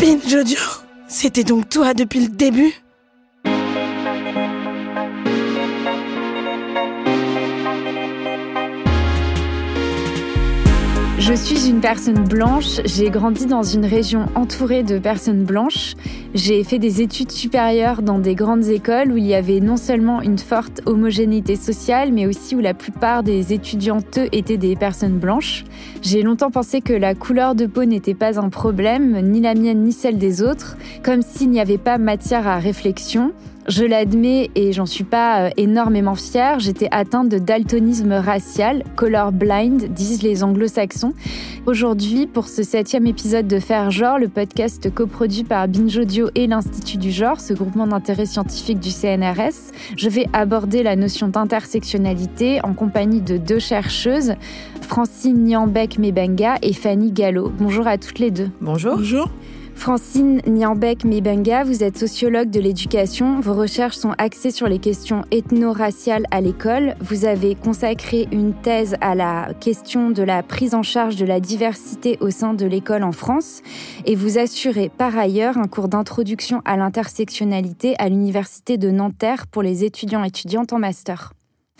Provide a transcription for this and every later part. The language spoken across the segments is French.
Binge Audio, c'était donc toi depuis le début? Je suis une personne blanche, j'ai grandi dans une région entourée de personnes blanches. J'ai fait des études supérieures dans des grandes écoles où il y avait non seulement une forte homogénéité sociale, mais aussi où la plupart des étudiantes étaient des personnes blanches. J'ai longtemps pensé que la couleur de peau n'était pas un problème, ni la mienne ni celle des autres, comme s'il n'y avait pas matière à réflexion. Je l'admets et j'en suis pas euh, énormément fière, j'étais atteinte de daltonisme racial, color blind, disent les anglo-saxons. Aujourd'hui, pour ce septième épisode de Faire Genre, le podcast coproduit par Binge Audio et l'Institut du Genre, ce groupement d'intérêt scientifique du CNRS, je vais aborder la notion d'intersectionnalité en compagnie de deux chercheuses, Francine Niambek-Mebenga et Fanny Gallo. Bonjour à toutes les deux. Bonjour. Bonjour. Francine Niambek-Mebenga, vous êtes sociologue de l'éducation. Vos recherches sont axées sur les questions ethno-raciales à l'école. Vous avez consacré une thèse à la question de la prise en charge de la diversité au sein de l'école en France. Et vous assurez par ailleurs un cours d'introduction à l'intersectionnalité à l'Université de Nanterre pour les étudiants étudiantes en master.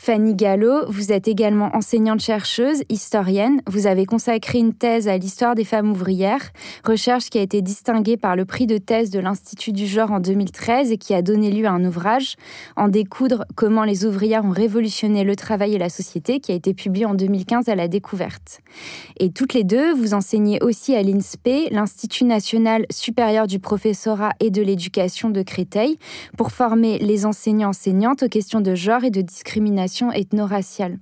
Fanny Gallo, vous êtes également enseignante-chercheuse, historienne. Vous avez consacré une thèse à l'histoire des femmes ouvrières, recherche qui a été distinguée par le prix de thèse de l'Institut du genre en 2013 et qui a donné lieu à un ouvrage, En découdre comment les ouvrières ont révolutionné le travail et la société, qui a été publié en 2015 à la découverte. Et toutes les deux, vous enseignez aussi à l'INSPE, l'Institut national supérieur du professorat et de l'éducation de Créteil, pour former les enseignants-enseignantes aux questions de genre et de discrimination ethno-raciale.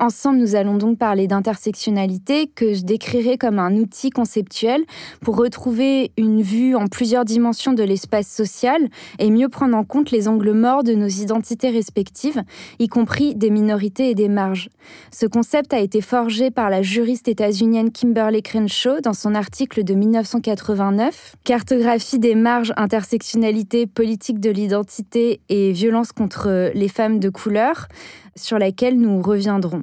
Ensemble, nous allons donc parler d'intersectionnalité que je décrirai comme un outil conceptuel pour retrouver une vue en plusieurs dimensions de l'espace social et mieux prendre en compte les angles morts de nos identités respectives, y compris des minorités et des marges. Ce concept a été forgé par la juriste états-unienne Kimberly Crenshaw dans son article de 1989, Cartographie des marges, intersectionnalité, politique de l'identité et violence contre les femmes de couleur sur laquelle nous reviendrons.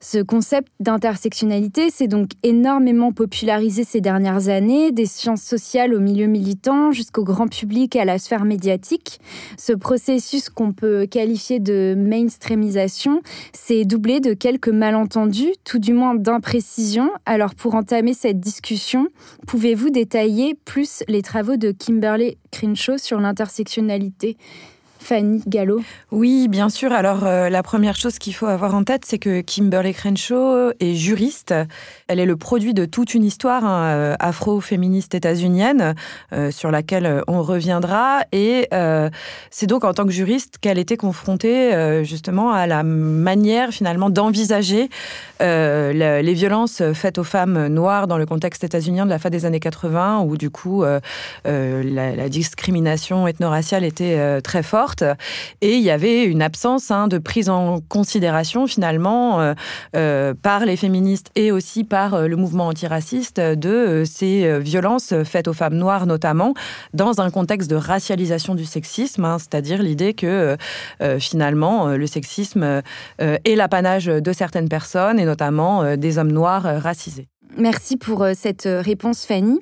Ce concept d'intersectionnalité s'est donc énormément popularisé ces dernières années, des sciences sociales au milieu militant jusqu'au grand public et à la sphère médiatique. Ce processus qu'on peut qualifier de mainstreamisation s'est doublé de quelques malentendus, tout du moins d'imprécisions. Alors pour entamer cette discussion, pouvez-vous détailler plus les travaux de Kimberly Crenshaw sur l'intersectionnalité? Fanny Gallo Oui, bien sûr. Alors, euh, la première chose qu'il faut avoir en tête, c'est que Kimberly Crenshaw est juriste. Elle est le produit de toute une histoire hein, euh, afro-féministe états-unienne euh, sur laquelle on reviendra. Et c'est donc en tant que juriste qu'elle était confrontée justement à la manière finalement d'envisager les violences faites aux femmes noires dans le contexte états-unien de la fin des années 80, où du coup la, la discrimination ethno-raciale était très forte. Et il y avait une absence hein, de prise en considération finalement euh, euh, par les féministes et aussi par euh, le mouvement antiraciste de ces violences faites aux femmes noires notamment dans un contexte de racialisation du sexisme, hein, c'est-à-dire l'idée que finalement le sexisme est l'apanage de certaines personnes et notamment des hommes noirs racisés. Merci pour cette réponse Fanny.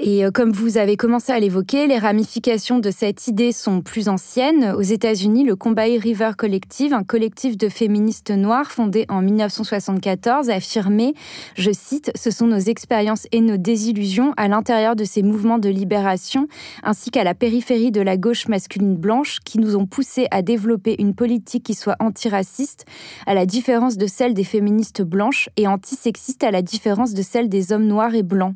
Et euh, comme vous avez commencé à l'évoquer, les ramifications de cette idée sont plus anciennes. Aux États-Unis, le Combahee River Collective, un collectif de féministes noires fondé en 1974, a affirmé, je cite, Ce sont nos expériences et nos désillusions à l'intérieur de ces mouvements de libération, ainsi qu'à la périphérie de la gauche masculine blanche, qui nous ont poussés à développer une politique qui soit antiraciste, à la différence de celle des féministes blanches, et antisexiste à la différence de celle des hommes noirs et blancs.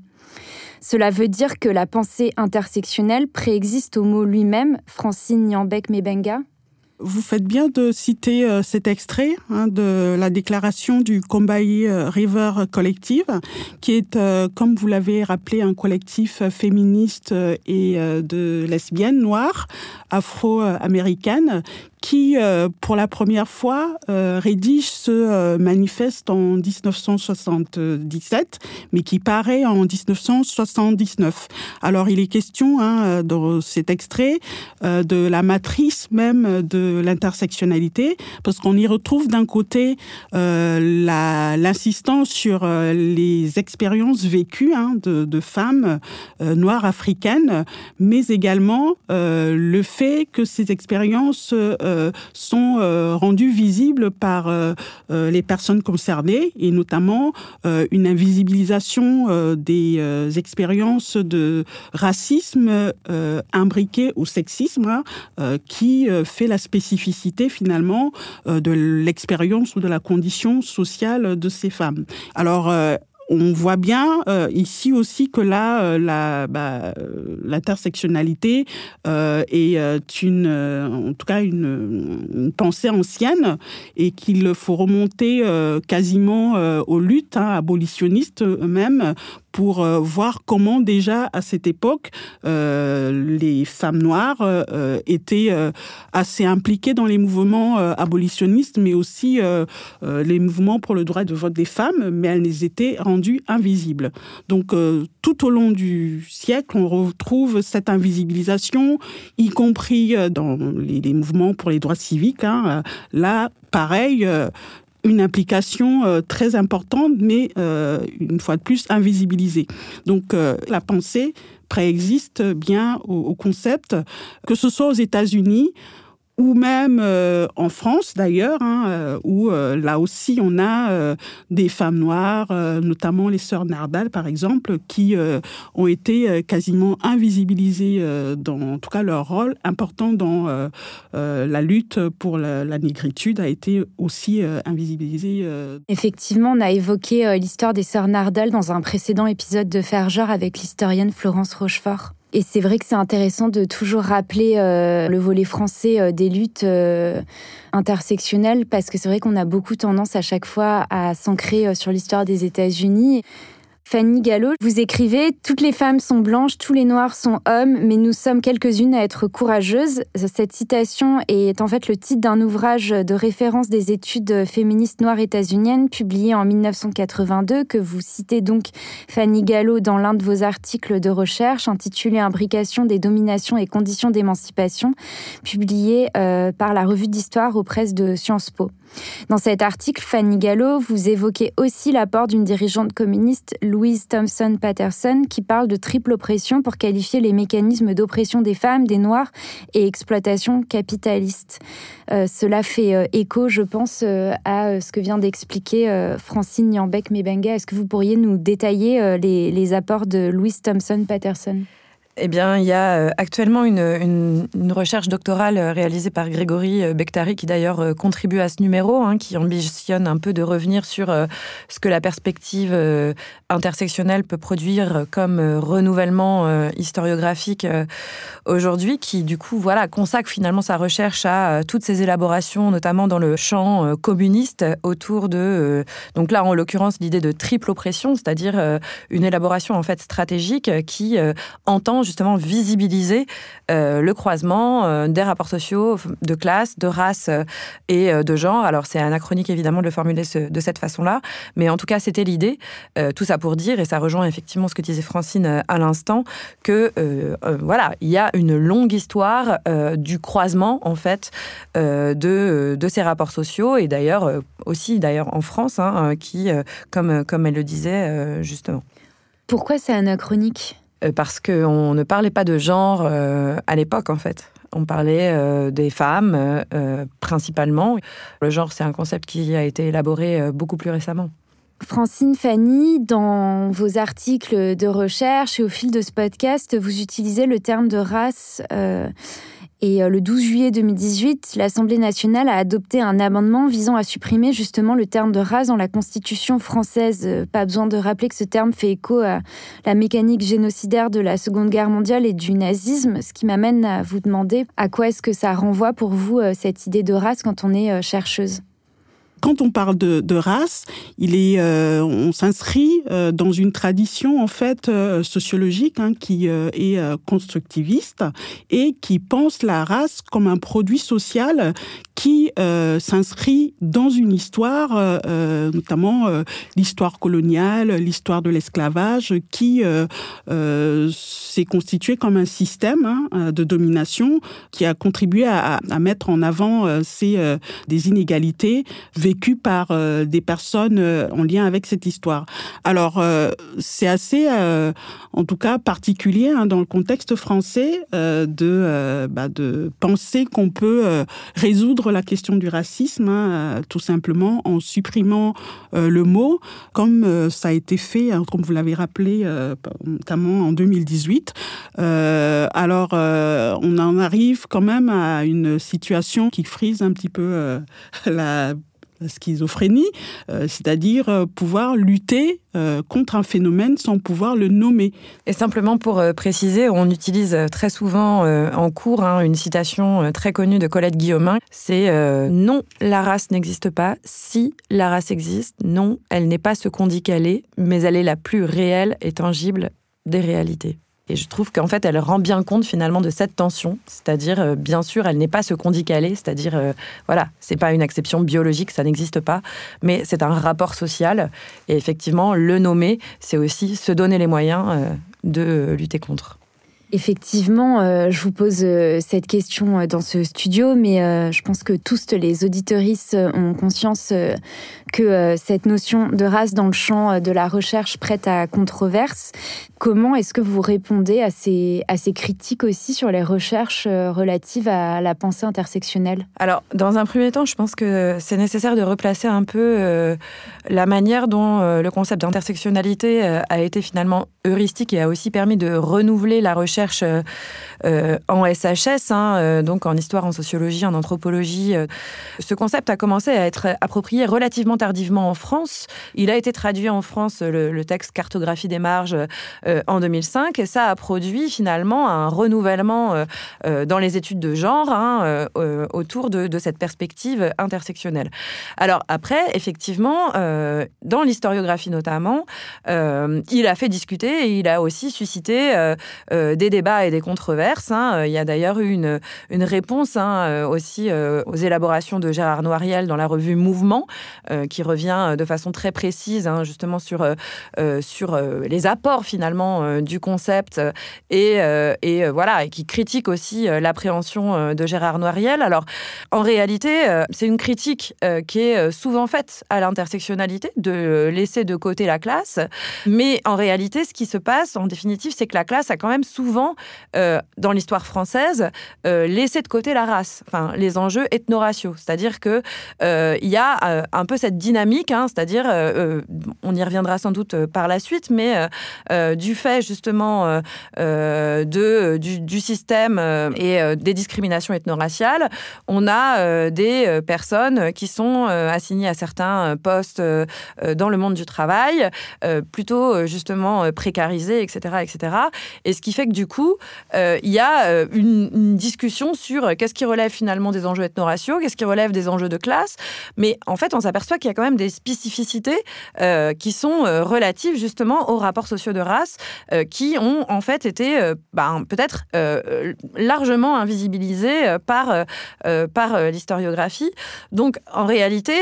Cela veut dire que la pensée intersectionnelle préexiste au mot lui-même, Francine Niambek-Mebenga? Vous faites bien de citer euh, cet extrait hein, de la déclaration du Combahee euh, River Collective, qui est, euh, comme vous l'avez rappelé, un collectif féministe et de lesbiennes noires, afro-américaines, qui, pour la première fois, rédige ce manifeste en 1977, mais qui paraît en 1979. Alors, il est question, hein, dans cet extrait, de la matrice même de l'intersectionnalité, parce qu'on y retrouve d'un côté l'insistance sur les expériences vécues hein, de, de, femmes noires africaines, mais également euh, le fait que ces expériences euh, sont euh, rendues visibles par les personnes concernées et notamment une invisibilisation des expériences de racisme imbriquées au sexisme hein, qui fait la spécificité finalement de l'expérience ou de la condition sociale de ces femmes. Alors, on voit bien euh, ici aussi que là, euh, la, bah, euh, l'intersectionnalité est une, en tout cas une, pensée ancienne et qu'il faut remonter quasiment aux luttes hein, abolitionnistes eux-mêmes pour euh, voir comment déjà à cette époque euh, les femmes noires euh, étaient assez impliquées dans les mouvements abolitionnistes, mais aussi les mouvements pour le droit de vote des femmes, mais elles les étaient rendues invisibles. Donc tout au long du siècle, on retrouve cette invisibilisation, y compris dans les, mouvements pour les droits civiques. Hein. Là, pareil, une implication euh, très importante, mais euh, une fois de plus invisibilisée. Donc euh, la pensée préexiste bien au, concept, que ce soit aux États-Unis ou même euh, en France d'ailleurs, hein, euh, où euh, là aussi on a des femmes noires, notamment les sœurs Nardal par exemple, qui ont été quasiment invisibilisées dans, en tout cas leur rôle important dans la lutte pour la, la, négritude a été aussi invisibilisé. Effectivement, on a évoqué l'histoire des sœurs Nardal dans un précédent épisode de Faire genre avec l'historienne Florence Rochefort. Et c'est vrai que c'est intéressant de toujours rappeler euh, le volet français euh, des luttes euh, intersectionnelles parce que c'est vrai qu'on a beaucoup tendance à chaque fois à s'ancrer sur l'histoire des États-Unis. Fanny Gallo, vous écrivez Toutes les femmes sont blanches, tous les noirs sont hommes, mais nous sommes quelques-unes à être courageuses. Cette citation est en fait le titre d'un ouvrage de référence des études féministes noires états-uniennes publié en 1982 que vous citez donc Fanny Gallo dans l'un de vos articles de recherche intitulé Imbrication des dominations et conditions d'émancipation, publié euh, par la revue d'histoire aux presses de Sciences Po. Dans cet article, Fanny Gallo, vous évoquez aussi l'apport d'une dirigeante communiste, Louise Thompson Patterson, qui parle de triple oppression pour qualifier les mécanismes d'oppression des femmes, des Noirs et exploitation capitaliste. Euh, cela fait euh, écho, je pense, euh, à ce que vient d'expliquer Francine Niambeck-Mebenga. Est-ce que vous pourriez nous détailler les, les apports de Louise Thompson Patterson eh bien, il y a euh, actuellement une, recherche doctorale euh, réalisée par Grégory euh, Bektari, qui d'ailleurs contribue à ce numéro, hein, qui ambitionne un peu de revenir sur ce que la perspective intersectionnelle peut produire comme renouvellement historiographique aujourd'hui, qui du coup, voilà, consacre finalement sa recherche à toutes ces élaborations, notamment dans le champ communiste, autour de, donc là, en l'occurrence, l'idée de triple oppression, c'est-à-dire une élaboration en fait stratégique qui entend justement visibiliser euh, le croisement euh, des rapports sociaux de classe, de race euh, et de genre. Alors c'est anachronique évidemment de le formuler de cette façon-là, mais en tout cas c'était l'idée. tout ça pour dire, et ça rejoint effectivement ce que disait Francine à l'instant, que voilà, il y a une longue histoire du croisement en fait de, de ces rapports sociaux et d'ailleurs aussi d'ailleurs en France, hein, qui comme comme elle le disait justement. Pourquoi c'est anachronique? Parce qu'on ne parlait pas de genre euh, à l'époque, en fait. On parlait euh, des femmes principalement. Le genre, c'est un concept qui a été élaboré beaucoup plus récemment. Francine Fanny, dans vos articles de recherche et au fil de ce podcast, vous utilisez le terme de race et euh, le 12 juillet 2018, l'Assemblée nationale a adopté un amendement visant à supprimer justement le terme de race dans la Constitution française. Euh, pas besoin de rappeler que ce terme fait écho à la mécanique génocidaire de la Seconde Guerre mondiale et du nazisme, ce qui m'amène à vous demander à quoi est-ce que ça renvoie pour vous euh, cette idée de race quand on est chercheuse? Quand on parle de, race, il est, on s'inscrit dans une tradition en fait sociologique hein, qui est constructiviste et qui pense la race comme un produit social qui s'inscrit dans une histoire, notamment l'histoire coloniale, l'histoire de l'esclavage, qui s'est constitué comme un système hein, de domination qui a contribué à, mettre en avant euh, ces euh, des inégalités vécues par euh, des personnes en lien avec cette histoire. Alors c'est assez, en tout cas particulier hein, dans le contexte français bah, de penser qu'on peut résoudre la question du racisme hein, tout simplement en supprimant le mot, comme ça a été fait, comme vous l'avez rappelé, notamment en 2018. alors on en arrive quand même à une situation qui frise un petit peu euh, la schizophrénie, euh, c'est-à-dire euh, pouvoir lutter contre un phénomène sans pouvoir le nommer. Et simplement pour préciser, on utilise très souvent en cours hein, une citation très connue de Colette Guillaumin, c'est non, la race n'existe pas, si la race existe, non, elle n'est pas ce qu'on dit qu'elle est, mais elle est la plus réelle et tangible des réalités. Et je trouve qu'en fait, elle rend bien compte finalement de cette tension. C'est-à-dire, euh, bien sûr, elle n'est pas ce qu'on dit qu'elle est. C'est-à-dire, euh, voilà, c'est pas une acception biologique, ça n'existe pas. Mais c'est un rapport social. Et effectivement, le nommer, c'est aussi se donner les moyens euh, de lutter contre. Effectivement, euh, je vous pose euh, cette question euh, dans ce studio, mais je pense que tous les auditoristes ont conscience que cette notion de race dans le champ de la recherche prête à controverse. Comment est-ce que vous répondez à ces, à ces critiques aussi sur les recherches relatives à la pensée intersectionnelle? Alors, dans un premier temps, je pense que c'est nécessaire de replacer un peu la manière dont le concept d'intersectionnalité a été finalement heuristique et a aussi permis de renouveler la recherche euh, euh, en SHS, hein, euh, donc en histoire, en sociologie, en anthropologie. ce concept a commencé à être approprié relativement tardivement en France. Il a été traduit en France, le, texte Cartographie des marges, en 2005, et ça a produit finalement un renouvellement dans les études de genre hein, autour de, cette perspective intersectionnelle. Alors après, effectivement, dans l'historiographie notamment, il a fait discuter et il a aussi suscité des débats et des controverses. Hein. Euh, il y a d'ailleurs eu une, réponse hein, euh, aussi euh, aux élaborations de Gérard Noiriel dans la revue Mouvement, qui revient de façon très précise hein, justement sur, sur les apports finalement du concept et, et voilà, et qui critique aussi l'appréhension de Gérard Noiriel. Alors, en réalité, c'est une critique qui est souvent faite à l'intersectionnalité, de laisser de côté la classe. Mais en réalité, ce qui se passe, en définitive, c'est que la classe a quand même souvent euh, dans l'histoire française, euh, laisser de côté la race, enfin les enjeux ethno-raciaux. C'est-à-dire que euh, il y a un peu cette dynamique, hein, c'est-à-dire, on y reviendra sans doute par la suite, mais du fait justement de, du, système et des discriminations ethno-raciales, on a des personnes qui sont assignées à certains postes dans le monde du travail, plutôt justement précarisées, etc., etc. Et ce qui fait que du coup, euh, il y a euh, une, discussion sur euh, qu'est-ce qui relève finalement des enjeux ethno-raciaux, qu'est-ce qui relève des enjeux de classe. Mais en fait, on s'aperçoit qu'il y a quand même des spécificités qui sont relatives justement aux rapports sociaux de race qui ont en fait été ben, peut-être largement invisibilisés par, par l'historiographie. Donc, en réalité,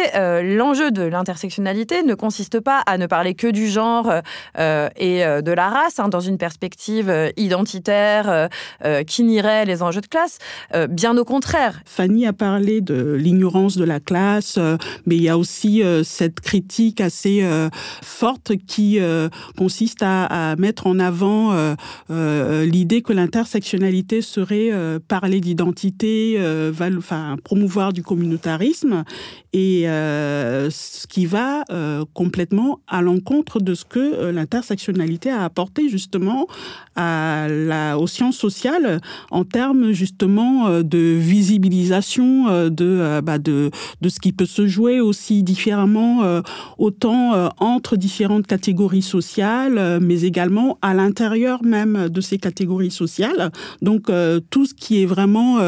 l'enjeu de l'intersectionnalité ne consiste pas à ne parler que du genre et de la race hein, dans une perspective identitaire euh, euh, qui nierait les enjeux de classe. Euh, bien au contraire. Fanny a parlé de l'ignorance de la classe, mais il y a aussi cette critique assez forte qui consiste à, mettre en avant l'idée que l'intersectionnalité serait parler d'identité, promouvoir du communautarisme, et ce qui va complètement à l'encontre de ce que l'intersectionnalité a apporté justement à aux sciences sociales en termes justement euh, de visibilisation euh, de, euh, bah, de, de ce qui peut se jouer aussi différemment autant entre différentes catégories sociales, mais également à l'intérieur même de ces catégories sociales. Donc tout ce qui est vraiment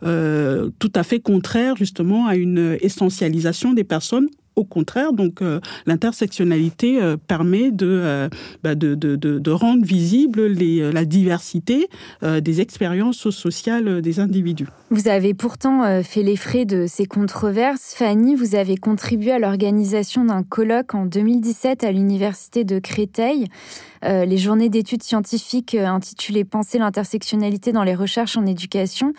tout à fait contraire justement à une essentialisation des personnes au contraire, donc euh, l'intersectionnalité euh, permet euh, bah, de, rendre visible la diversité des expériences sociales des individus. Vous avez pourtant fait les frais de ces controverses. Fanny, vous avez contribué à l'organisation d'un colloque en 2017 à l'Université de Créteil. Les journées d'études scientifiques intitulées Penser l'intersectionnalité dans les recherches en éducation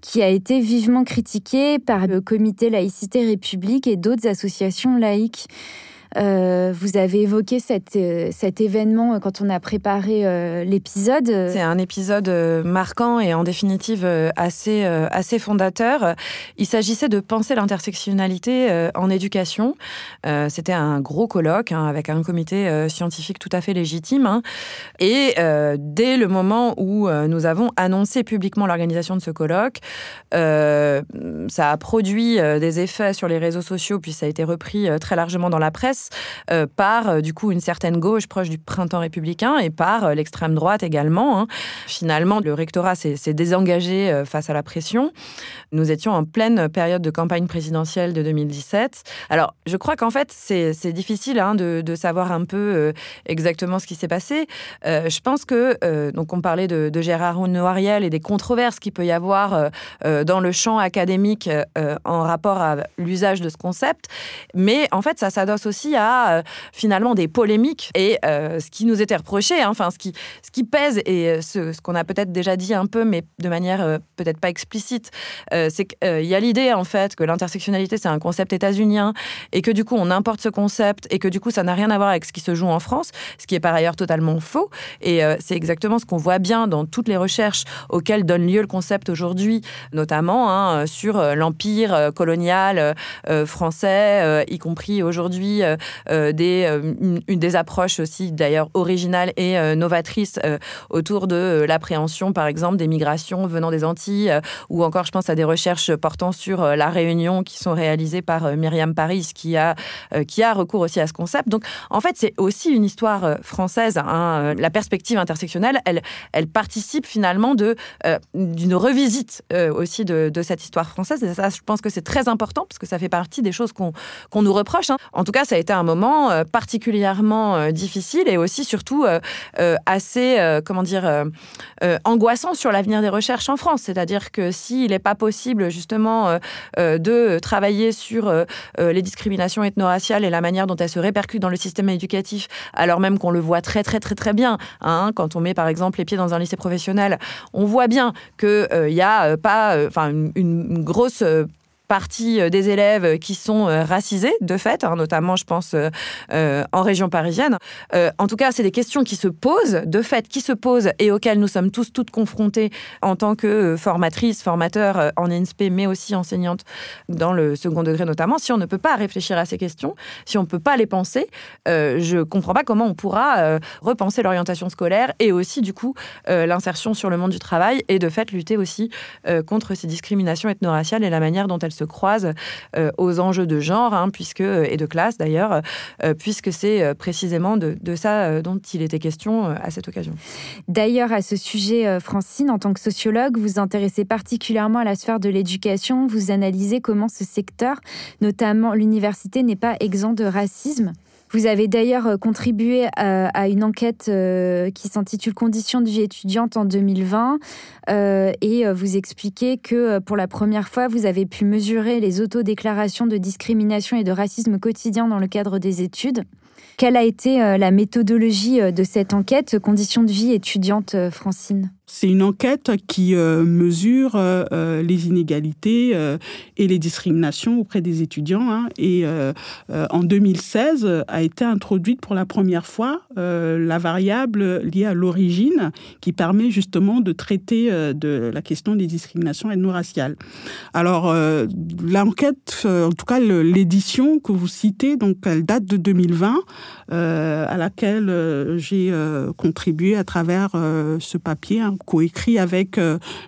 qui a été vivement critiqué par le comité laïcité république et d'autres associations laïques. Euh, vous avez évoqué cet, euh, cet événement quand on a préparé euh, l'épisode. C'est un épisode marquant et en définitive assez, assez fondateur. Il s'agissait de penser l'intersectionnalité en éducation. C'était un gros colloque hein, avec un comité scientifique tout à fait légitime. Hein. Et dès le moment où nous avons annoncé publiquement l'organisation de ce colloque, ça a produit des effets sur les réseaux sociaux, puis ça a été repris très largement dans la presse euh, par euh, du coup une certaine gauche proche du printemps républicain et par euh, l'extrême droite également. Hein. Finalement, le rectorat s'est désengagé face à la pression. Nous étions en pleine période de campagne présidentielle de 2017. Alors, je crois qu'en fait, c'est difficile hein, de, savoir un peu exactement ce qui s'est passé. je pense que, donc on parlait de, Gérard Noiriel et des controverses qu'il peut y avoir dans le champ académique en rapport à l'usage de ce concept, mais en fait, ça s'adosse aussi à euh, finalement des polémiques et euh, ce qui nous était reproché, hein, enfin ce qui, ce qui pèse et euh, ce, qu'on a peut-être déjà dit un peu, mais de manière peut-être pas explicite, c'est qu'il y a l'idée en fait que l'intersectionnalité c'est un concept états-unien et que du coup on importe ce concept et que du coup ça n'a rien à voir avec ce qui se joue en France, ce qui est par ailleurs totalement faux. Et c'est exactement ce qu'on voit bien dans toutes les recherches auxquelles donne lieu le concept aujourd'hui, notamment hein, sur l'empire colonial français, y compris aujourd'hui des, euh, une, des approches aussi d'ailleurs originales et euh, novatrices autour de l'appréhension, par exemple, des migrations venant des Antilles, ou encore, je pense à des recherches portant sur la Réunion qui sont réalisées par Myriam Paris, qui a, qui a recours aussi à ce concept. Donc, en fait, c'est aussi une histoire française. Hein. La perspective intersectionnelle, elle, elle participe finalement de d'une revisite aussi de, cette histoire française. Et ça, je pense que c'est très important parce que ça fait partie des choses qu'on qu'on nous reproche. Hein. En tout cas, ça a été un moment euh, particulièrement euh, difficile et aussi surtout euh, assez, comment dire, angoissant sur l'avenir des recherches en France. C'est-à-dire que s'il n'est pas possible justement de travailler sur les discriminations ethno-raciales et la manière dont elles se répercutent dans le système éducatif, alors même qu'on le voit très très très très bien, hein, quand on met par exemple les pieds dans un lycée professionnel, on voit bien qu'il n'y a pas, une grosse partie euh, des élèves qui sont euh, racisés, de fait, hein, notamment, je pense, euh, en région parisienne. en tout cas, c'est des questions qui se posent, de fait, qui se posent et auxquelles nous sommes tous toutes confrontés en tant que formatrices, formateurs en INSPE, mais aussi enseignantes dans le second degré notamment. Si on ne peut pas réfléchir à ces questions, si on ne peut pas les penser, je ne comprends pas comment on pourra repenser l'orientation scolaire et aussi, du coup, l'insertion sur le monde du travail et, de fait, lutter aussi contre ces discriminations ethno-raciales et la manière dont elles se croisent euh, aux enjeux de genre, hein, puisque, euh, et de classe d'ailleurs, euh, puisque c'est précisément de, ça dont il était question à cette occasion. D'ailleurs, à ce sujet, Francine, en tant que sociologue, vous intéressez particulièrement à la sphère de l'éducation. Vous analysez comment ce secteur, notamment l'université, n'est pas exempt de racisme. Vous avez d'ailleurs euh, contribué à, une enquête euh, qui s'intitule Conditions de vie étudiante en 2020 euh, et vous expliquez que pour la première fois, vous avez pu mesurer les autodéclarations de discrimination et de racisme quotidien dans le cadre des études. Quelle a été la méthodologie de cette enquête Conditions de vie étudiante, Francine? C'est une enquête qui euh, mesure euh, euh, les inégalités et les discriminations auprès des étudiants. Hein. et en 2016 a été introduite pour la première fois la variable liée à l'origine qui permet justement de traiter de la question des discriminations ethno-raciales. Alors l'enquête, en tout cas l'édition que vous citez, donc elle date de 2020, à laquelle j'ai contribué à travers ce papier, coécrit avec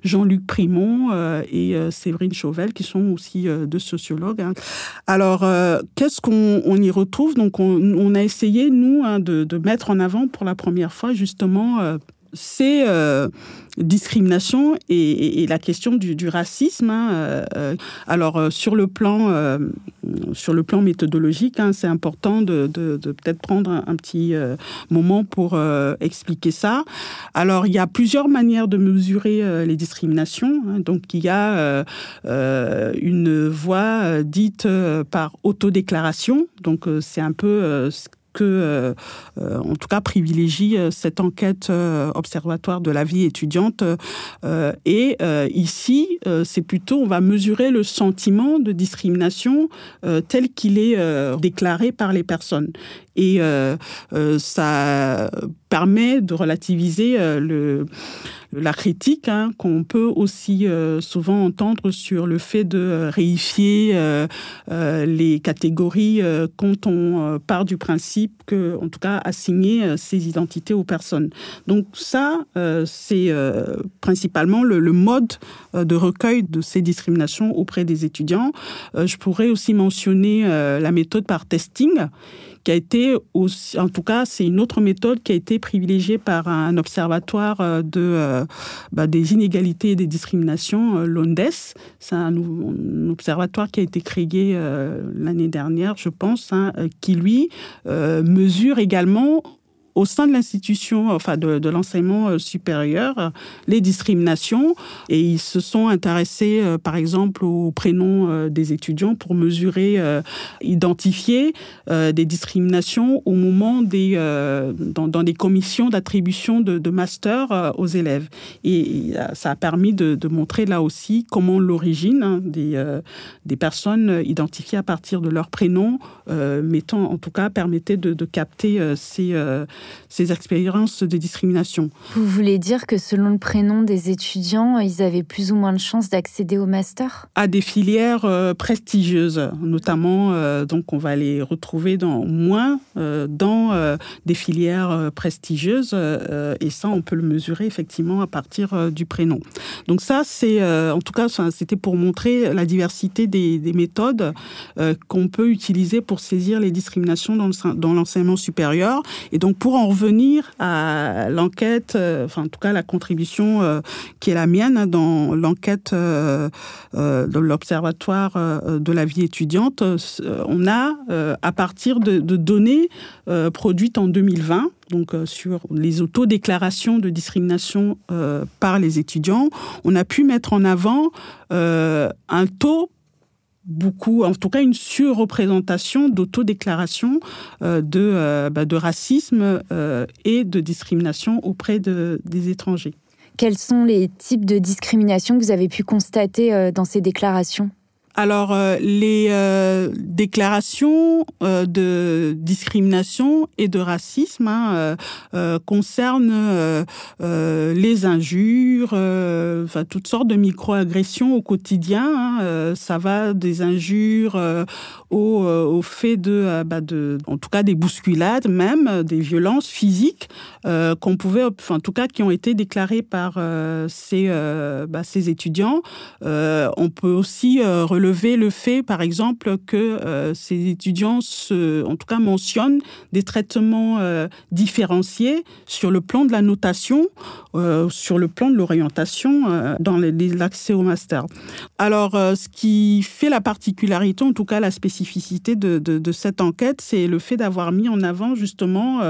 Jean-Luc Primon et Séverine Chauvel, qui sont aussi deux sociologues. Hein. Alors, qu'est-ce qu'on y retrouve? Donc, on, a essayé, nous, hein, de, mettre en avant pour la première fois, justement, ces discrimination et, la question du, racisme. Hein, euh, euh, alors euh, sur le plan sur le plan méthodologique, hein, c'est important de, peut-être prendre un, petit moment pour expliquer ça. Alors il y a plusieurs manières de mesurer les discriminations. Hein. donc il y a une voie dite par autodéclaration. Donc c'est un peu euh, euh, en tout cas, privilégie euh, cette enquête observatoire de la vie étudiante. et ici, c'est plutôt, on va mesurer le sentiment de discrimination tel qu'il est déclaré par les personnes. Et ça permet de relativiser le la critique hein, qu'on peut aussi euh, souvent entendre sur le fait de euh, réifier euh, les catégories quand on part du principe que, en tout cas, assigner ces identités aux personnes. Donc ça, c'est principalement le, le, mode de recueil de ces discriminations auprès des étudiants. je pourrais aussi mentionner la méthode par testing qui a été aussi, en tout cas, c'est une autre méthode qui a été privilégiée par un observatoire euh, de, euh, bah, des inégalités et des discriminations, euh, l'ONDES. C'est un, observatoire qui a été créé l'année dernière, je pense, hein, qui lui mesure également au sein de l'institution, enfin de, l'enseignement euh, supérieur, les discriminations. Et ils se sont intéressés, euh, par exemple, aux prénoms euh, des étudiants pour mesurer, identifier des discriminations au moment des, dans, des commissions d'attribution de, de, master aux élèves. Et ça a permis de, montrer là aussi comment l'origine hein, des, des personnes identifiées à partir de leur prénom, mettant en tout cas, permettait de, capter ces ces expériences de discrimination. Vous voulez dire que selon le prénom des étudiants, ils avaient plus ou moins de chances d'accéder au master? À des filières euh, prestigieuses, notamment, euh, donc on va les retrouver dans moins euh, dans des filières prestigieuses, et ça on peut le mesurer effectivement à partir du prénom. Donc ça c'est, en tout cas, c'était pour montrer la diversité des, des méthodes qu'on peut utiliser pour saisir les discriminations dans l'enseignement supérieur, et donc pour en revenir à l'enquête, euh, enfin en tout cas la contribution euh, qui est la mienne hein, dans l'enquête euh, de l'Observatoire de la vie étudiante, on a, à partir de, données produites en 2020, donc sur les autodéclarations de discrimination par les étudiants, on a pu mettre en avant un taux beaucoup, en tout cas une surreprésentation d'autodéclaration euh, de, euh, bah, de racisme euh, et de discrimination auprès de, des étrangers. Quels sont les types de discrimination que vous avez pu constater dans ces déclarations? Alors, les euh, déclarations euh, de discrimination et de racisme hein, concernent les injures, enfin toutes sortes de micro-agressions au quotidien. Hein, ça va des injures au, au, fait de, bah de, en tout cas, des bousculades, même des violences physiques qu'on pouvait, en tout cas, qui ont été déclarées par ces, bah, ces étudiants. on peut aussi relever le fait, par exemple, que euh, ces étudiants, se, en tout cas, mentionnent des traitements euh, différenciés sur le plan de la notation, euh, sur le plan de l'orientation dans l'accès au master. Alors, ce qui fait la particularité, en tout cas la spécificité de, cette enquête, c'est le fait d'avoir mis en avant justement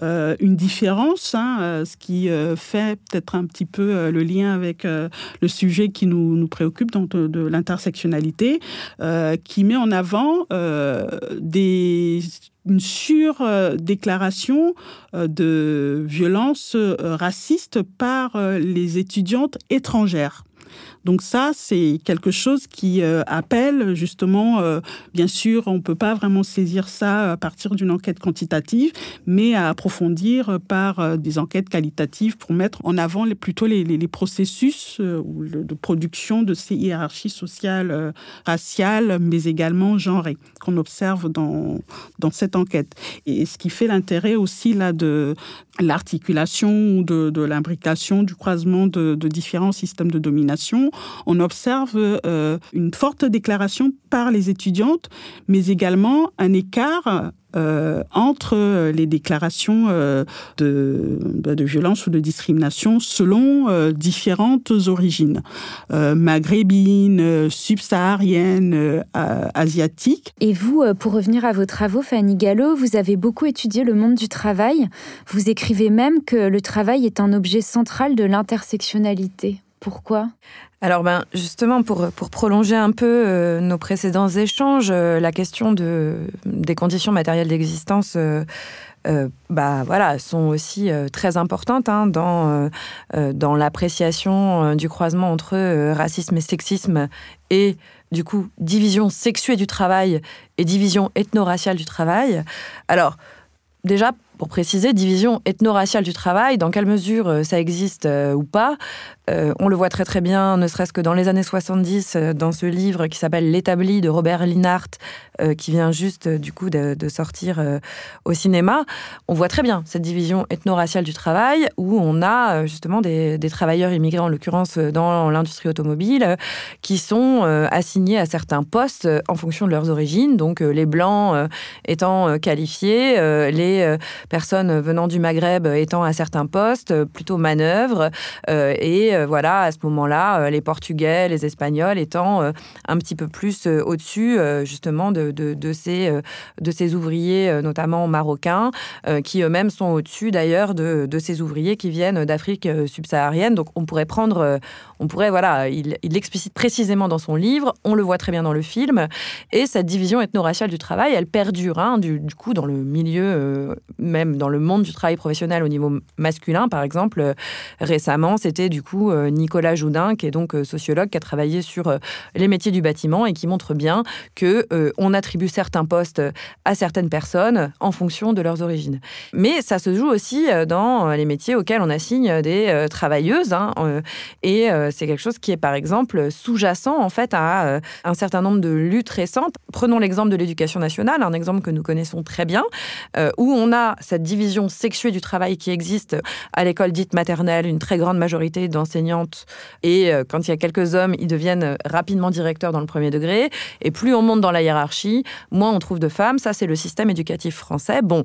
une différence, hein, ce qui fait peut-être un petit peu le lien avec le sujet qui nous, préoccupe, donc de l'intersectionnalité. Euh, qui met en avant euh, une sur-déclaration euh, de violences racistes par les étudiantes étrangères. Donc ça, c'est quelque chose qui euh, appelle justement, euh, bien sûr, on ne peut pas vraiment saisir ça à partir d'une enquête quantitative, mais à approfondir par euh, des enquêtes qualitatives pour mettre en avant plutôt les, processus de production de ces hiérarchies sociales, raciales, mais également genrées qu'on observe dans, cette enquête. Et ce qui fait l'intérêt aussi là de l'articulation ou de, de l'imbrication, du croisement de différents systèmes de domination, on observe euh, une forte déclaration par les étudiantes, mais également un écart euh, entre les déclarations euh, de, bah, de, violence ou de discrimination selon différentes origines, maghrébines, subsahariennes, asiatiques. Et vous, pour revenir à vos travaux, Fanny Gallo, vous avez beaucoup étudié le monde du travail. Vous écrivez même que le travail est un objet central de l'intersectionnalité. Pourquoi? Alors ben justement pour, pour prolonger un peu euh, nos précédents échanges, euh, la question de, des conditions matérielles d'existence euh, bah voilà sont aussi très importantes hein, dans dans l'appréciation du croisement entre racisme et sexisme et du coup division sexuée du travail et division ethno-raciale du travail. Alors déjà pour préciser, division ethno-raciale du travail, dans quelle mesure ça existe ou pas, euh, on le voit très très bien, ne serait-ce que dans les années 70, euh, dans ce livre qui s'appelle L'établi de Robert Linhart, euh, qui vient juste du coup de, sortir au cinéma. On voit très bien cette division ethno-raciale du travail, où on a justement des, travailleurs immigrés, en l'occurrence dans l'industrie automobile, qui sont assignés à certains postes en fonction de leurs origines. Donc les blancs étant qualifiés, les personnes venant du Maghreb étant à certains postes, plutôt manœuvres, et euh, voilà, à ce moment-là, euh, les Portugais, les Espagnols étant euh, un petit peu plus au-dessus, justement, de, de, ces, de ces ouvriers, notamment marocains, qui eux-mêmes sont au-dessus, d'ailleurs, de, de, ces ouvriers qui viennent d'Afrique subsaharienne. Donc, on pourrait prendre, on pourrait, voilà, il, l'explicite précisément dans son livre, on le voit très bien dans le film, et cette division ethno-raciale du travail, elle perdure, hein, du, coup, dans le milieu, même dans le monde du travail professionnel au niveau masculin, par exemple, récemment, c'était du coup euh, Nicolas Joudin, qui est donc euh, sociologue, qui a travaillé sur euh, les métiers du bâtiment et qui montre bien que on attribue certains postes à certaines personnes en fonction de leurs origines. Mais ça se joue aussi dans les métiers auxquels on assigne des travailleuses, hein, et c'est quelque chose qui est par exemple sous-jacent en fait à un certain nombre de luttes récentes. Prenons l'exemple de l'éducation nationale, un exemple que nous connaissons très bien, où on a cette division sexuée du travail qui existe à l'école dite maternelle, une très grande majorité dans enseignantes. Et euh, quand il y a quelques hommes, ils deviennent euh, rapidement directeurs dans le premier degré. Et plus on monte dans la hiérarchie, moins on trouve de femmes. Ça, c'est le système éducatif français. Bon,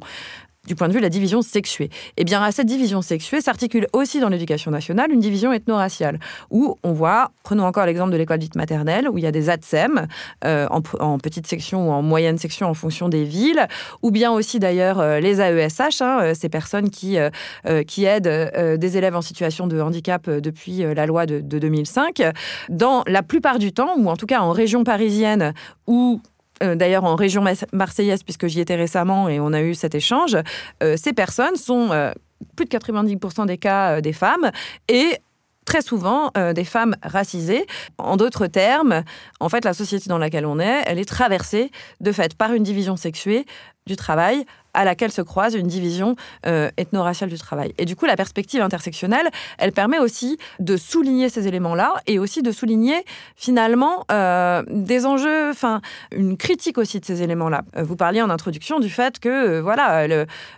du point de vue de la division sexuée. Eh bien, à cette division sexuée s'articule aussi dans l'éducation nationale une division ethno-raciale, où on voit, prenons encore l'exemple de l'école dite maternelle, où il y a des ATSEM euh, en, petite section ou en moyenne section en fonction des villes, ou bien aussi d'ailleurs euh, les AESH, hein, euh, ces personnes qui, aident des élèves en situation de handicap depuis la loi de, de 2005. Dans la plupart du temps, ou en tout cas en région parisienne, où d'ailleurs en région marseillaise, puisque j'y étais récemment et on a eu cet échange, euh, ces personnes sont euh, plus de 90% des cas des femmes et très souvent des femmes racisées. En d'autres termes, en fait, la société dans laquelle on est, elle est traversée de fait par une division sexuée du travail à laquelle se croise une division euh, ethno-raciale du travail. Et du coup, la perspective intersectionnelle, elle permet aussi de souligner ces éléments-là et aussi de souligner finalement euh, des enjeux, enfin une critique aussi de ces éléments-là. Euh, vous parliez en introduction du fait que voilà,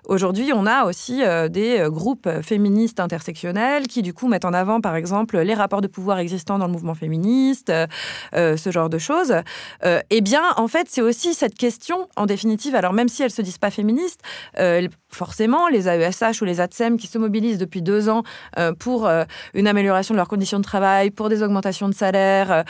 aujourd'hui, on a aussi des groupes féministes intersectionnels qui du coup mettent en avant, par exemple, les rapports de pouvoir existants dans le mouvement féministe, ce genre de choses. eh bien, en fait, c'est aussi cette question, en définitive, alors même si elles se disent pas féministes euh, forcément, les AESH ou les ATSEM qui se mobilisent depuis deux ans euh, pour euh, une amélioration de leurs conditions de travail, pour des augmentations de salaire,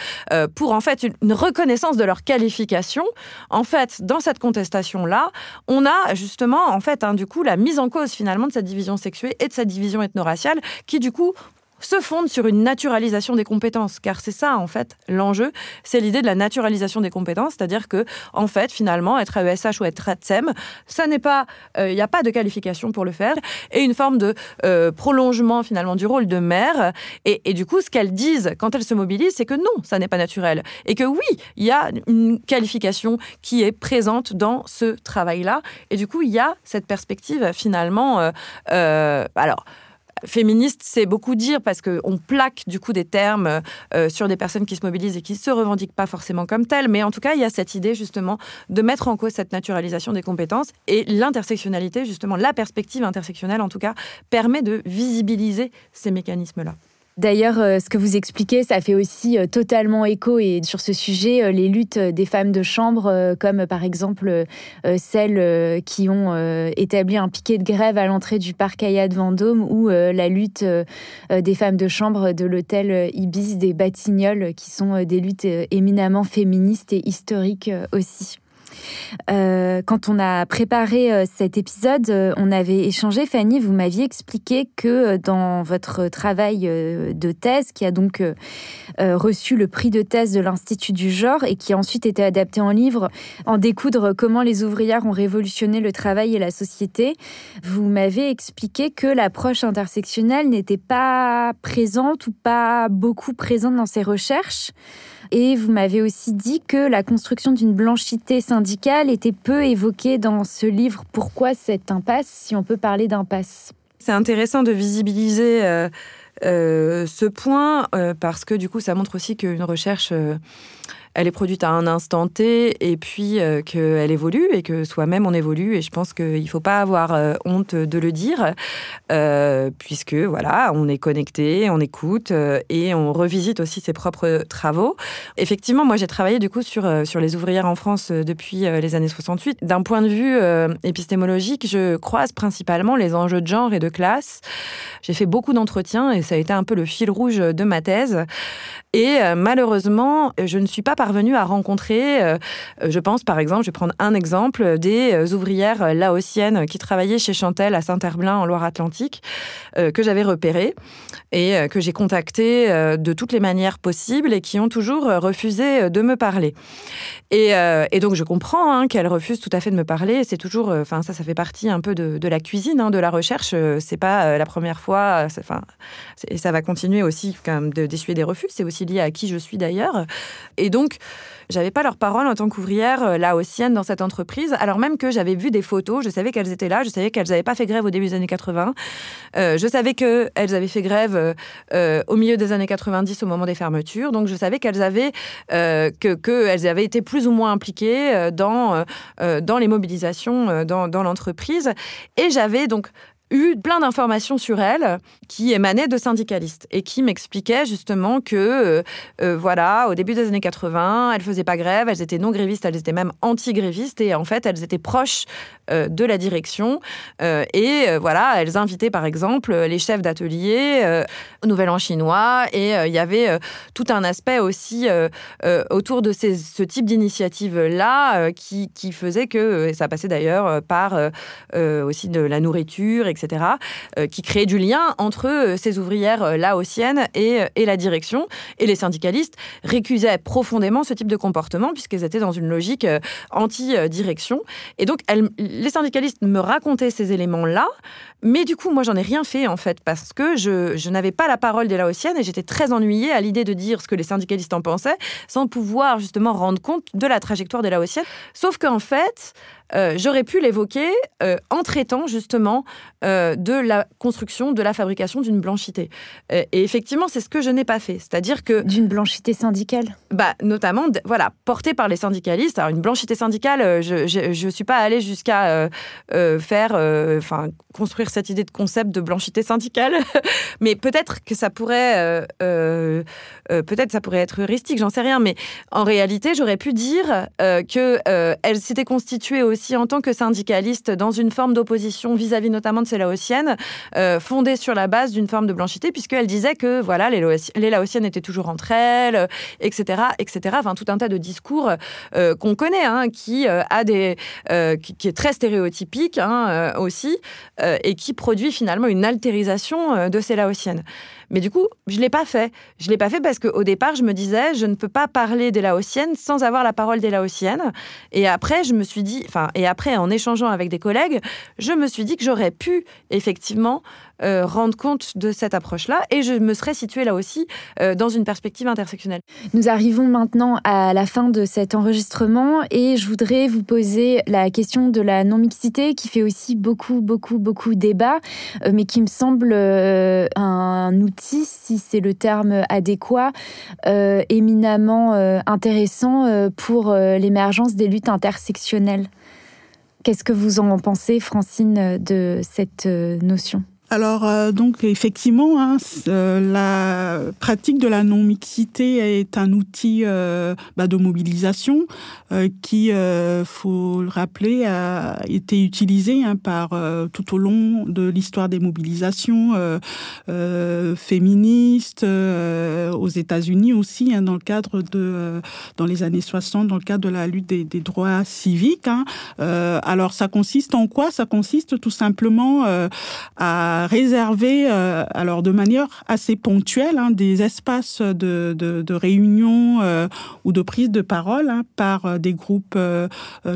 pour en fait une, reconnaissance de leur qualification. En fait, dans cette contestation-là, on a justement, en fait, hein, du coup, la mise en cause finalement de cette division sexuée et de cette division ethno-raciale qui, du coup, se fonde sur une naturalisation des compétences, car c'est ça en fait l'enjeu, c'est l'idée de la naturalisation des compétences, c'est-à-dire que en fait finalement être AESH ou être ATSEM, ça n'est pas, euh, il n'y a pas de qualification pour le faire, et une forme de euh, prolongement finalement du rôle de mère, et, du coup ce qu'elles disent quand elles se mobilisent, c'est que non, ça n'est pas naturel, et que oui, il y a une qualification qui est présente dans ce travail-là, et du coup il y a cette perspective finalement, euh, alors féministe, c'est beaucoup dire parce qu'on plaque du coup des termes euh, sur des personnes qui se mobilisent et qui se revendiquent pas forcément comme telles. Mais en tout cas, il y a cette idée justement de mettre en cause cette naturalisation des compétences et l'intersectionnalité, justement, la perspective intersectionnelle en tout cas, permet de visibiliser ces mécanismes-là. D'ailleurs, euh, ce que vous expliquez, ça fait aussi euh, totalement écho et sur ce sujet, euh, les luttes des femmes de chambre, comme par exemple celles qui ont établi un piquet de grève à l'entrée du parc Ayad Vendôme ou la lutte des femmes de chambre de l'hôtel Ibis des Batignolles, qui sont des luttes éminemment féministes et historiques aussi. Euh, quand on a préparé euh, cet épisode, euh, on avait échangé, Fanny, vous m'aviez expliqué que dans votre travail de thèse, qui a donc reçu le prix de thèse de l'Institut du genre et qui a ensuite été adapté en livre, en découdre comment les ouvrières ont révolutionné le travail et la société, vous m'avez expliqué que l'approche intersectionnelle n'était pas présente ou pas beaucoup présente dans ces recherches. Et vous m'avez aussi dit que la construction d'une blanchité syndicale était peu évoquée dans ce livre. Pourquoi cette impasse, si on peut parler d'impasse? C'est intéressant de visibiliser euh, euh, ce point euh, parce que du coup, ça montre aussi qu'une recherche elle est produite à un instant T et puis euh, qu'elle évolue et que soi-même on évolue. Et je pense qu'il ne faut pas avoir euh, honte de le dire, euh, puisque voilà, on est connecté, on écoute et on revisite aussi ses propres travaux. Effectivement, moi j'ai travaillé du coup sur, sur les ouvrières en France depuis les années 68. D'un point de vue épistémologique, je croise principalement les enjeux de genre et de classe. J'ai fait beaucoup d'entretiens et ça a été un peu le fil rouge de ma thèse. Et malheureusement, je ne suis pas à rencontrer, euh, je pense par exemple, je vais prendre un exemple, des euh, ouvrières laotiennes qui travaillaient chez Chantel à Saint-Herblain en Loire-Atlantique, euh, que j'avais repérées et que j'ai contactées de toutes les manières possibles et qui ont toujours refusé de me parler. Et, donc je comprends hein, qu'elles refusent tout à fait de me parler. C'est toujours, enfin ça, ça fait partie un peu de, la cuisine, hein, de la recherche. C'est pas la première fois. Enfin, et ça va continuer aussi quand même de d'essuyer des refus. C'est aussi lié à qui je suis d'ailleurs. Et donc j'avais pas leur parole en tant qu'ouvrière euh, laotienne dans cette entreprise, alors même que j'avais vu des photos, je savais qu'elles étaient là, je savais qu'elles n'avaient pas fait grève au début des années 80, euh, je savais qu'elles avaient fait grève euh, au milieu des années 90 au moment des fermetures, donc je savais qu'elles avaient, avaient été plus ou moins impliquées dans, dans les mobilisations dans, dans l'entreprise. Et j'avais donc eu plein d'informations sur elle qui émanaient de syndicalistes et qui m'expliquaient justement que, euh, euh, voilà, au début des années 80, elles faisaient pas grève, elles étaient non grévistes, elles étaient même anti-grévistes et en fait, elles étaient proches euh, de la direction et voilà, elles invitaient par exemple les chefs d'atelier au Nouvel An chinois et il y avait tout un aspect aussi autour de ces, ce type d'initiative-là qui, qui, faisait que, et ça passait d'ailleurs par aussi de la nourriture, etc., euh, qui créait du lien entre euh, ces ouvrières euh, laotiennes et, la direction. Et les syndicalistes récusaient profondément ce type de comportement puisqu'ils étaient dans une logique anti-direction. Et donc, les syndicalistes me racontaient ces éléments-là, mais du coup, moi, j'en ai rien fait en fait parce que je, je n'avais pas la parole des laotiennes et j'étais très ennuyée à l'idée de dire ce que les syndicalistes en pensaient sans pouvoir justement rendre compte de la trajectoire des laotiennes. Sauf qu'en fait, euh, j'aurais pu l'évoquer euh, en traitant justement euh, de la construction, de la fabrication d'une blanchité. et effectivement, c'est ce que je n'ai pas fait. C'est-à-dire que... D'une blanchité syndicale bah, Notamment, voilà, portée par les syndicalistes. Alors, une blanchité syndicale, je ne suis pas allée jusqu'à faire, enfin, construire cette idée de concept de blanchité syndicale, mais peut-être que ça pourrait, peut-être ça pourrait être heuristique, j'en sais rien, mais en réalité, j'aurais pu dire qu'elle s'était constituée aussi en tant que syndicaliste dans une forme d'opposition vis-à-vis notamment de ces Laotiennes, euh, fondée sur la base d'une forme de blanchité, puisqu'elle disait que voilà, les, Laotiennes étaient toujours entre elles, etc., etc. Enfin, tout un tas de discours euh, qu'on connaît, hein, qui euh, a des, qui, est très stéréotypique hein, aussi, et qui produit finalement une altérisation de ces Laotiennes. Mais du coup, je l'ai pas fait. Je l'ai pas fait parce qu'au départ, je me disais, je ne peux pas parler des Laotiennes sans avoir la parole des Laotiennes. Et après, je me suis dit, enfin, et après, en échangeant avec des collègues, je me suis dit que j'aurais pu effectivement euh, rendre compte de cette approche-là et je me serais située là aussi euh, dans une perspective intersectionnelle. Nous arrivons maintenant à la fin de cet enregistrement et je voudrais vous poser la question de la non-mixité qui fait aussi beaucoup, beaucoup, beaucoup débat, euh, mais qui me semble un outil, si c'est le terme adéquat, éminemment intéressant pour l'émergence des luttes intersectionnelles. Qu'est-ce que vous en pensez, Francine, de cette notion? Alors euh, donc effectivement, hein, euh, la pratique de la non-mixité est un outil euh, bah, de mobilisation qui, faut le rappeler, a été utilisé hein, par tout au long de l'histoire des mobilisations féministes aux États-Unis aussi, hein, dans le cadre de, dans les années 60, dans le cadre de la lutte des, des droits civiques. alors ça consiste en quoi? Ça consiste tout simplement à réserver, euh, alors de manière assez ponctuelle, hein, des espaces de, de, réunion euh, ou de prise de parole hein, par euh, des groupes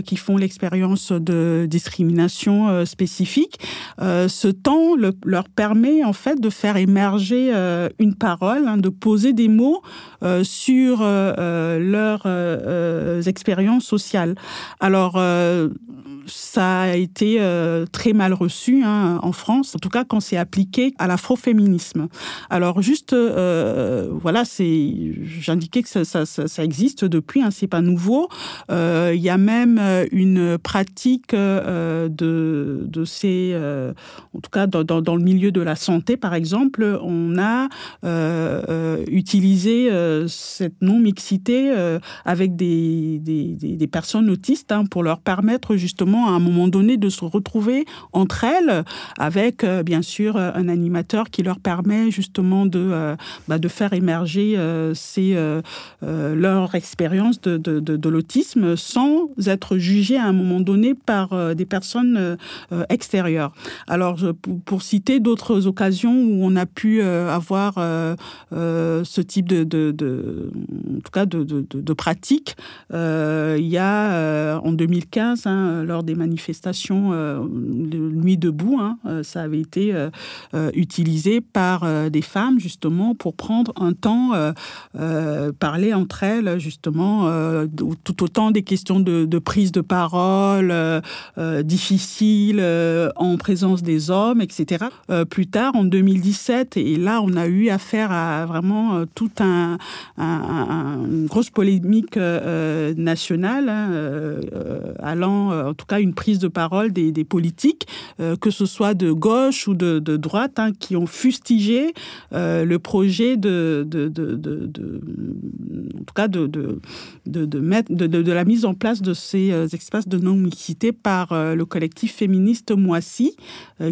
qui font l'expérience de discrimination spécifique. ce temps leur permet en fait de faire émerger une parole, hein, de poser des mots sur leurs expériences sociales. Alors ça a été très mal reçu en France, en tout cas quand c'est appliqué à l'afroféminisme. Alors juste, euh, voilà, c'est, j'indiquais que ça, existe depuis, hein, c'est pas nouveau. Euh, il y a même une pratique de, ces, en tout cas dans, le milieu de la santé, par exemple, on a utilisé cette non-mixité avec des, personnes autistes hein, pour leur permettre justement à un moment donné de se retrouver entre elles avec euh, bien sûr un animateur qui leur permet justement de, euh, bah, de faire émerger euh, leur expérience de, de, l'autisme sans être jugé à un moment donné par des personnes extérieures. Alors pour, citer d'autres occasions où on a pu avoir ce type de, en tout cas de, pratique, il y a en 2015 hein, lors des manifestations euh, Nuit debout. Hein, euh, ça avait été euh, utilisé par des femmes justement pour prendre un temps, parler entre elles justement tout autant des questions de, prise de parole difficiles en présence des hommes, etc. plus tard, en 2017, et là on a eu affaire à vraiment tout un, une grosse polémique nationale hein, allant en tout cas une prise de parole des, politiques, euh, que ce soit de gauche ou de, droite, hein, qui ont fustigé euh, le projet de, de, en tout cas de, de, mettre, de, la mise en place de ces euh, espaces de non-mixité par le collectif féministe Moissy,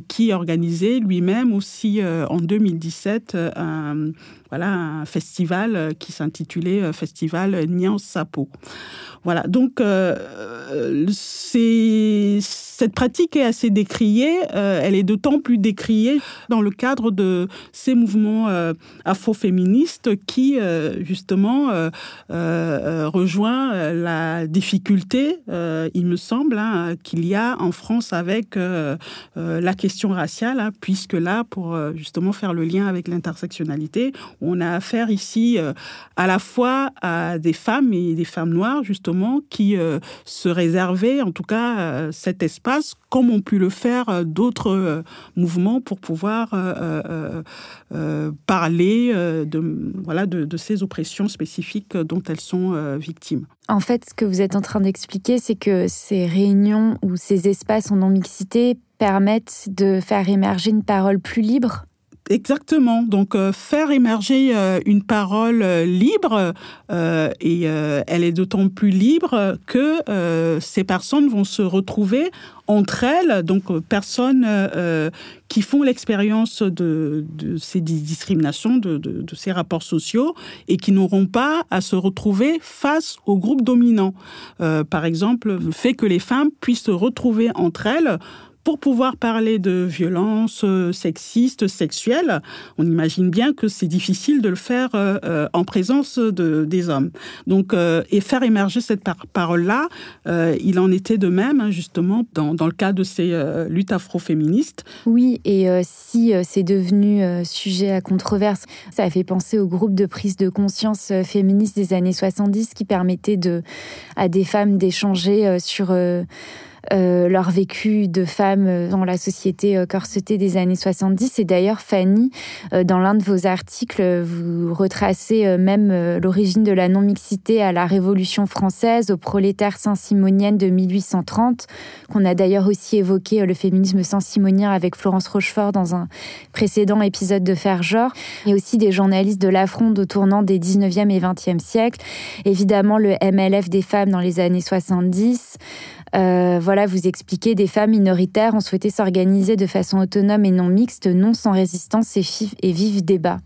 qui organisait lui-même aussi en 2017 un, voilà, un festival qui s'intitulait Festival Nian Sapo. Voilà, donc c'est cette pratique est assez décriée. Euh, elle est d'autant plus décriée dans le cadre de ces mouvements euh, afro-féministes qui, euh, justement, rejoint la difficulté, il me semble, hein, qu'il y a en France avec la question raciale, hein, puisque là, pour justement faire le lien avec l'intersectionnalité, on a affaire ici à la fois à des femmes et des femmes noires, justement, qui se réservaient, en tout cas, cet espace comme ont pu le faire euh, d'autres euh, pour pouvoir euh, parler de, voilà, de, ces oppressions spécifiques dont elles sont victimes. En fait, ce que vous êtes en train d'expliquer, c'est que ces réunions ou ces espaces en non-mixité permettent de faire émerger une parole plus libre Exactement. Donc euh, faire émerger euh, une parole euh, libre et elle est d'autant plus libre que ces personnes vont se retrouver entre elles, donc personnes qui font l'expérience de, ces discriminations, de, de, ces rapports sociaux et qui n'auront pas à se retrouver face au groupe dominant. par exemple, le fait que les femmes puissent se retrouver entre elles pour pouvoir parler de violences sexistes, sexuelles, on imagine bien que c'est difficile de le faire en présence de, des hommes. Donc, et faire émerger cette parole-là, il en était de même, hein, justement, dans, dans, le cas de ces luttes afroféministes. Oui, et si c'est devenu sujet à controverse, ça a fait penser au groupe de prise de conscience féministe des années 70 qui permettait à des femmes d'échanger euh, sur euh, euh, leur vécu de femmes dans la société corsetée des années 70. Et d'ailleurs, Fanny, dans l'un de vos articles, vous retracez même l'origine de la non-mixité à la Révolution française, aux prolétaires saint-simoniennes de 1830, qu'on a d'ailleurs aussi évoqué le féminisme saint-simonien avec Florence Rochefort dans un précédent épisode de Faire Genre, et aussi des journalistes de la Fronde au tournant des 19e et 20e siècles. Évidemment, le MLF des femmes dans les années 70. Euh, voilà, vous expliquez, des femmes minoritaires ont souhaité s'organiser de façon autonome et non mixte, non sans résistance et, et vif débat.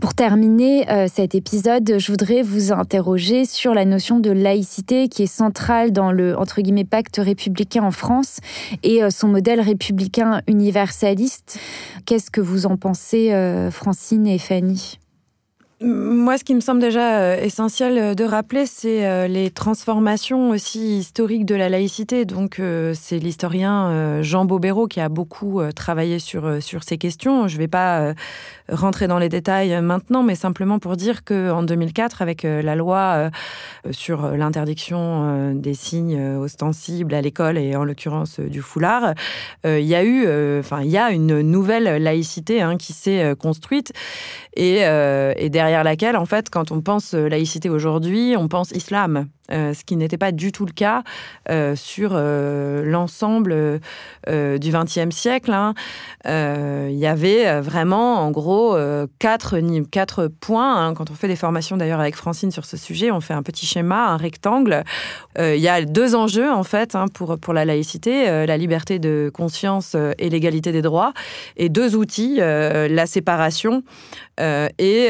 Pour terminer euh, cet épisode, je voudrais vous interroger sur la notion de laïcité qui est centrale dans le entre guillemets pacte républicain en France et euh, son modèle républicain universaliste. Qu'est-ce que vous en pensez, Francine et Fanny? Moi, ce qui me semble déjà euh, essentiel euh, de rappeler, c'est euh, les transformations aussi historiques de la laïcité. Donc, c'est l'historien Jean Bobéro qui a beaucoup travaillé sur, sur ces questions. Je ne vais pas rentrer dans les détails maintenant, mais simplement pour dire qu'en 2004, avec la loi sur l'interdiction des signes ostensibles à l'école et en l'occurrence du foulard, il y a eu, enfin, il y a une nouvelle laïcité hein, qui s'est construite et, et derrière derrière laquelle, en fait, quand on pense euh, laïcité aujourd'hui, on pense islam. Euh, ce qui n'était pas du tout le cas euh, sur l'ensemble du XXe siècle. Hein. Il y avait vraiment, en gros, quatre, quatre points. Hein. Quand on fait des formations, d'ailleurs, avec Francine sur ce sujet, on fait un petit schéma, un rectangle. Il y a deux enjeux, en fait, hein, pour, pour la laïcité, la liberté de conscience et l'égalité des droits, et deux outils, la séparation et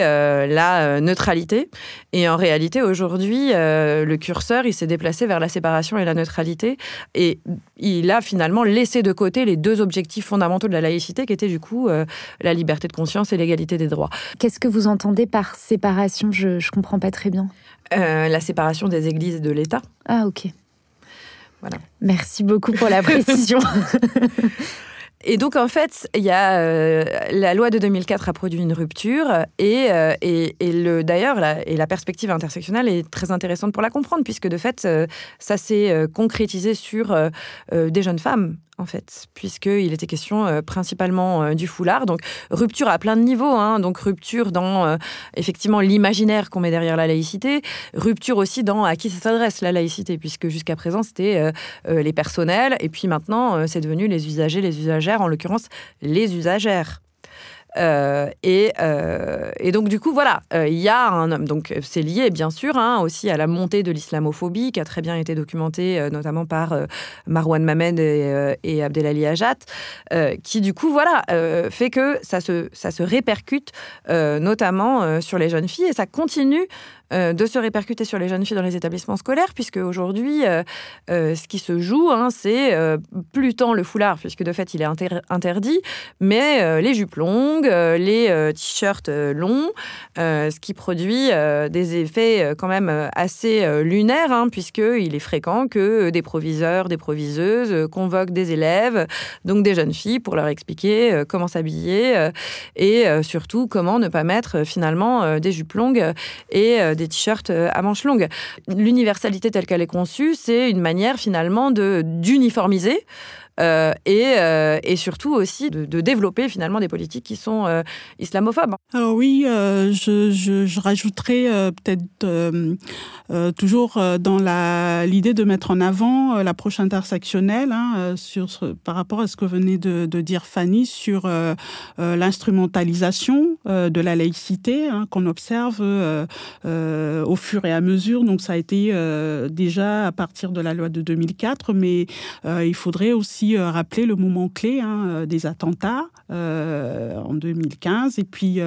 la neutralité. Et en réalité, aujourd'hui, le curseur, il s'est déplacé vers la séparation et la neutralité. Et il a finalement laissé de côté les deux objectifs fondamentaux de la laïcité, qui étaient du coup euh, la liberté de conscience et l'égalité des droits. Qu'est-ce que vous entendez par séparation? Je ne comprends pas très bien. Euh, la séparation des églises et de l'État. Ah, ok. Voilà. Merci beaucoup pour la précision. Et donc, en fait, il y a euh, la loi de 2004 a produit une rupture et, euh, et, et le d'ailleurs la, et la perspective intersectionnelle est très intéressante pour la comprendre puisque de fait euh, ça s'est concrétisé sur des jeunes femmes en fait, puisqu'il était question euh, principalement euh, du foulard. Donc, rupture à plein de niveaux. Hein. donc, rupture dans, euh, effectivement, l'imaginaire qu'on met derrière la laïcité. Rupture aussi dans à qui s'adresse la laïcité, puisque jusqu'à présent, c'était les personnels. Et puis maintenant, c'est devenu les usagers, les usagères, en l'occurrence, les usagères. Euh, et, euh, et, donc, du coup, voilà, euh, il y a un homme. Donc, c'est lié, bien sûr, hein, aussi à la montée de l'islamophobie, qui a très bien été documentée, notamment par Marwan Mamed et, et Abdelali Ajat, qui, du coup, voilà, fait que ça se, ça se répercute notamment sur les jeunes filles et ça continue euh, de se répercuter sur les jeunes filles dans les établissements scolaires, puisque aujourd'hui, euh, euh, ce qui se joue, hein, c'est plus tant le foulard, puisque de fait, il est interdit, mais les jupes longues, les t-shirts longs, ce qui produit des effets quand même assez lunaires, hein, puisqu'il est fréquent que des proviseurs, des proviseuses convoquent des élèves, donc des jeunes filles, pour leur expliquer comment s'habiller et surtout comment ne pas mettre finalement des jupes longues et t-shirts euh, à manches longues. L'universalité telle qu'elle est conçue, c'est une manière finalement de d'uniformiser euh, et, euh, et, surtout aussi de, développer finalement des politiques qui sont euh, islamophobes. Alors oui, je, je, rajouterais peut-être toujours dans l'idée de mettre en avant l'approche intersectionnelle hein, sur, par rapport à ce que venait de, de dire Fanny sur l'instrumentalisation de la laïcité hein, qu'on observe au fur et à mesure. Donc ça a été déjà à partir de la loi de 2004, mais il faudrait aussi euh, rappeler le moment clé hein, euh, des attentats euh, en 2015. Et puis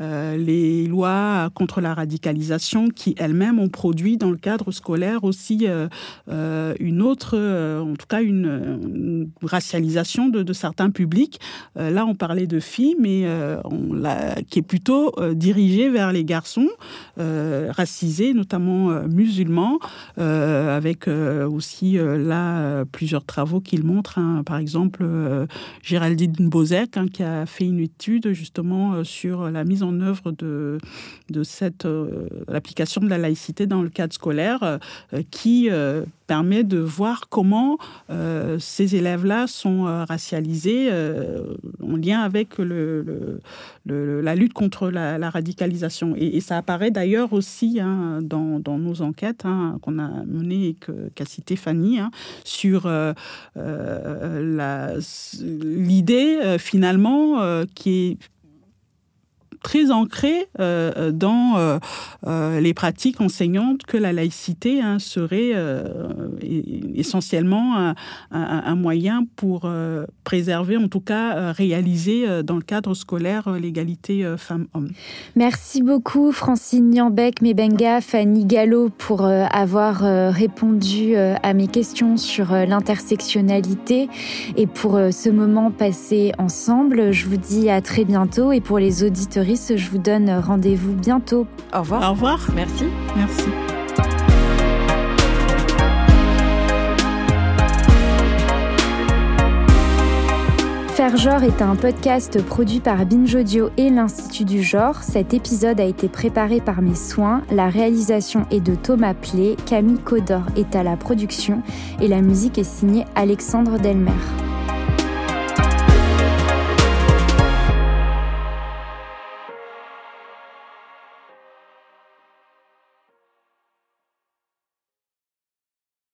les lois contre la radicalisation qui elles-mêmes ont produit dans le cadre scolaire aussi une autre, en tout cas une, racialisation de, certains publics. là, on parlait de filles, mais qui est plutôt dirigée vers les garçons racisés, notamment musulmans, avec aussi là plusieurs travaux qu'il Hein. Par exemple, Géraldine Bozek, hein, qui a fait une étude justement sur la mise en œuvre de, de cette l'application de la laïcité dans le cadre scolaire, qui permet de voir comment ces élèves-là sont racialisés en lien avec le, la lutte contre la, radicalisation. Et, ça apparaît d'ailleurs aussi hein, dans, nos enquêtes hein, qu'on a menées et qu'a cité Fanny hein, sur euh, euh, l'idée euh, finalement qui est très ancré euh, euh, dans euh, les pratiques enseignantes que la laïcité hein, serait essentiellement un, moyen pour préserver, en tout cas réaliser dans le cadre scolaire l'égalité femmes-hommes. Merci beaucoup Francine Niambec, Mebenga, Fanny Gallo pour avoir répondu à mes questions sur l'intersectionnalité et pour ce moment passé ensemble. Je vous dis à très bientôt et pour les auditeurs je vous donne rendez-vous bientôt. Au revoir. Au revoir. Merci. Merci. Faire genre est un podcast produit par Binge Audio et l'Institut du genre. Cet épisode a été préparé par mes soins. La réalisation est de Thomas Plé, Camille Codor est à la production et la musique est signée Alexandre Delmer.